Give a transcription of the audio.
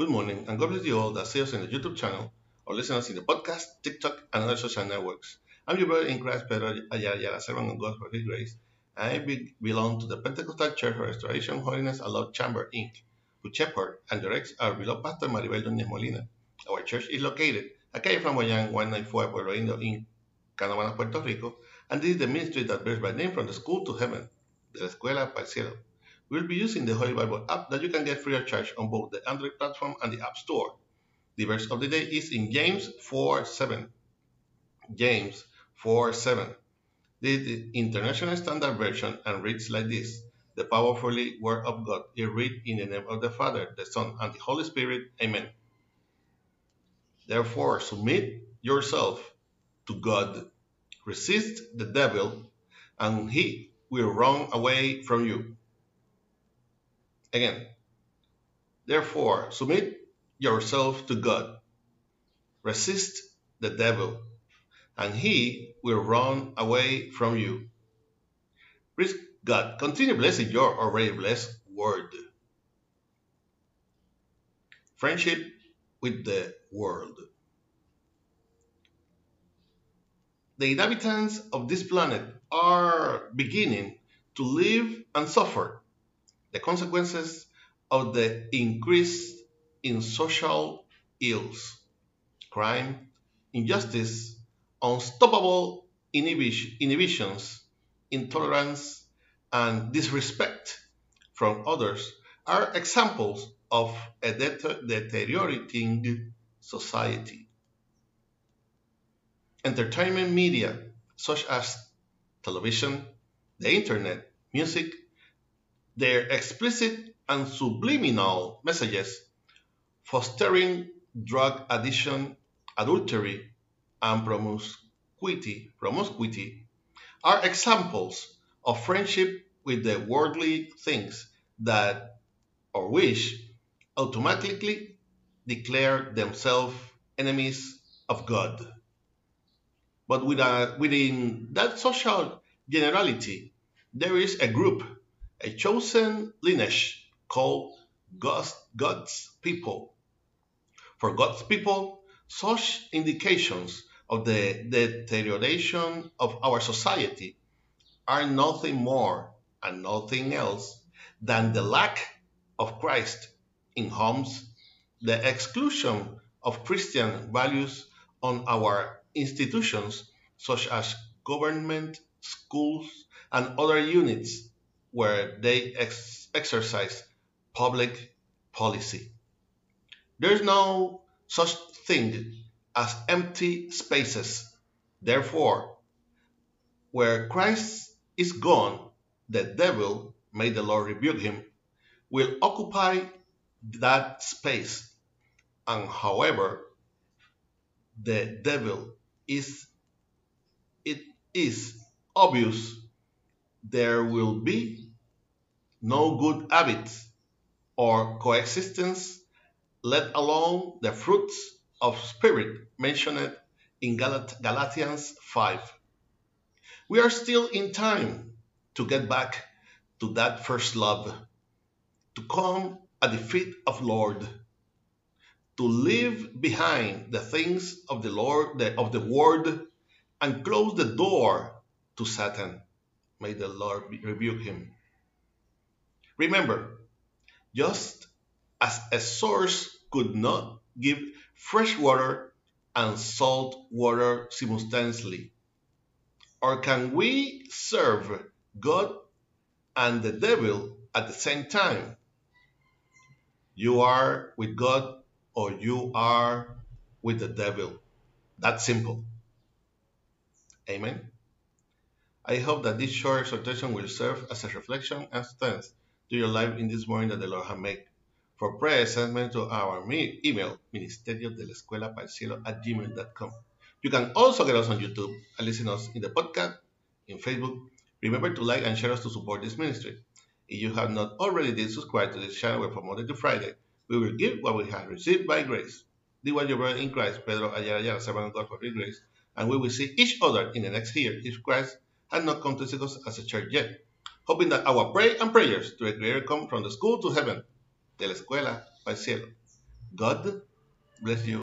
Good morning, and God bless you all that see us in the YouTube channel or listen us in the podcast, TikTok, and other social networks. I'm your brother in Christ, Pedro Ayala, servant of God for His grace. I be- belong to the Pentecostal Church for Restoration, Holiness, and Love Chamber, Inc., who shepherd and directs our beloved pastor Maribel Núñez Molina. Our church is located at Calle Flamboyant 194 Pueblo Indio in Canóvanas, Puerto Rico, and this is the ministry that bears my name from the school to heaven, de la escuela para el cielo. We'll be using the Holy Bible app that you can get free of charge on both the Android platform and the App Store. The verse of the day is in James 4 7. James 4 7. This is the International Standard Version and reads like this The powerfully Word of God is read in the name of the Father, the Son, and the Holy Spirit. Amen. Therefore, submit yourself to God, resist the devil, and he will run away from you. Again, therefore, submit yourself to God, resist the devil, and he will run away from you. Praise God. Continue blessing your already blessed word. Friendship with the world. The inhabitants of this planet are beginning to live and suffer the consequences of the increase in social ills, crime, injustice, unstoppable inhibi- inhibitions, intolerance, and disrespect from others are examples of a deteriorating society. Entertainment media, such as television, the internet, music, their explicit and subliminal messages fostering drug addiction, adultery, and promiscuity, promiscuity are examples of friendship with the worldly things that or which automatically declare themselves enemies of God. But within that social generality, there is a group, a chosen lineage called God's, God's people. For God's people, such indications of the deterioration of our society are nothing more and nothing else than the lack of Christ in homes, the exclusion of Christian values on our institutions such as government, schools, and other units where they ex- exercise public policy. There's no such thing as empty spaces. Therefore, where Christ is gone, the devil, may the Lord rebuke him, will occupy that space. And however, the devil is, it is obvious there will be no good habits or coexistence, let alone the fruits of spirit mentioned in Galat- Galatians 5. We are still in time to get back to that first love, to come at the feet of Lord, to leave behind the things of the Lord, the, of the world, and close the door to Satan. May the Lord rebuke him. Remember, just as a source could not give fresh water and salt water simultaneously, or can we serve God and the devil at the same time? You are with God or you are with the devil. That's simple. Amen. I hope that this short exhortation will serve as a reflection and strength to your life in this morning that the Lord has made. For prayer, send me to our email, ministerio de la escuela para el cielo at gmail.com. You can also get us on YouTube and listen us in the podcast, in Facebook. Remember to like and share us to support this ministry. If you have not already did subscribe to this channel where from Monday to Friday, we will give what we have received by grace. This was your brother in Christ, Pedro Ayala, Ayala, servant of God for His grace, and we will see each other in the next year if Christ has not come to seek us as a church yet. Hoping that our prayer and prayers to the Creator come from the school to heaven, de la escuela el cielo. God bless you.